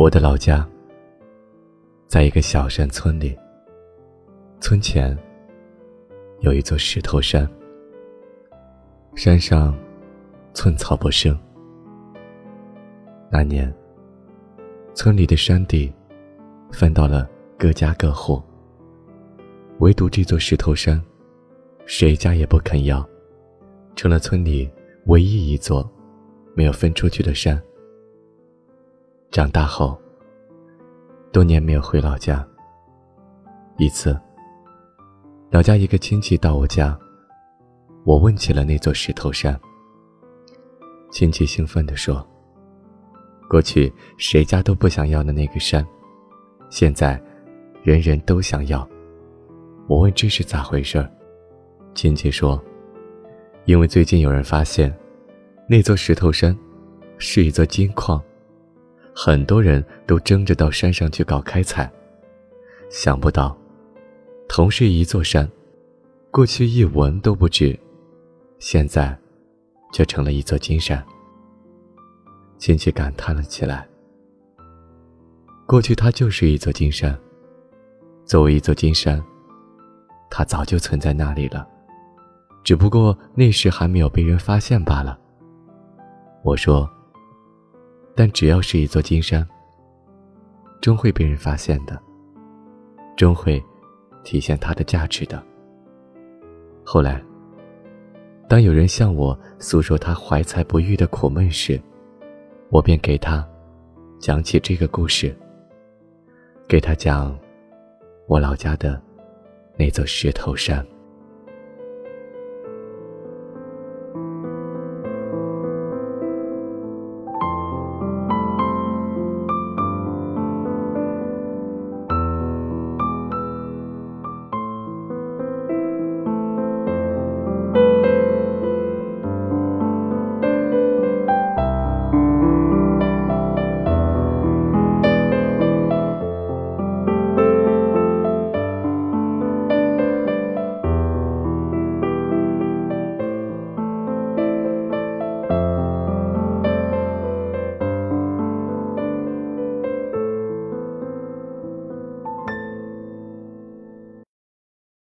我的老家在一个小山村里，村前有一座石头山，山上寸草不生。那年，村里的山地分到了各家各户，唯独这座石头山，谁家也不肯要，成了村里唯一一座没有分出去的山。长大后，多年没有回老家。一次，老家一个亲戚到我家，我问起了那座石头山。亲戚兴奋地说：“过去谁家都不想要的那个山，现在人人都想要。”我问这是咋回事儿，亲戚说：“因为最近有人发现，那座石头山是一座金矿。”很多人都争着到山上去搞开采，想不到，同是一座山，过去一文都不值，现在，却成了一座金山。亲戚感叹了起来。过去它就是一座金山，作为一座金山，它早就存在那里了，只不过那时还没有被人发现罢了。我说。但只要是一座金山，终会被人发现的，终会体现它的价值的。后来，当有人向我诉说他怀才不遇的苦闷时，我便给他讲起这个故事，给他讲我老家的那座石头山。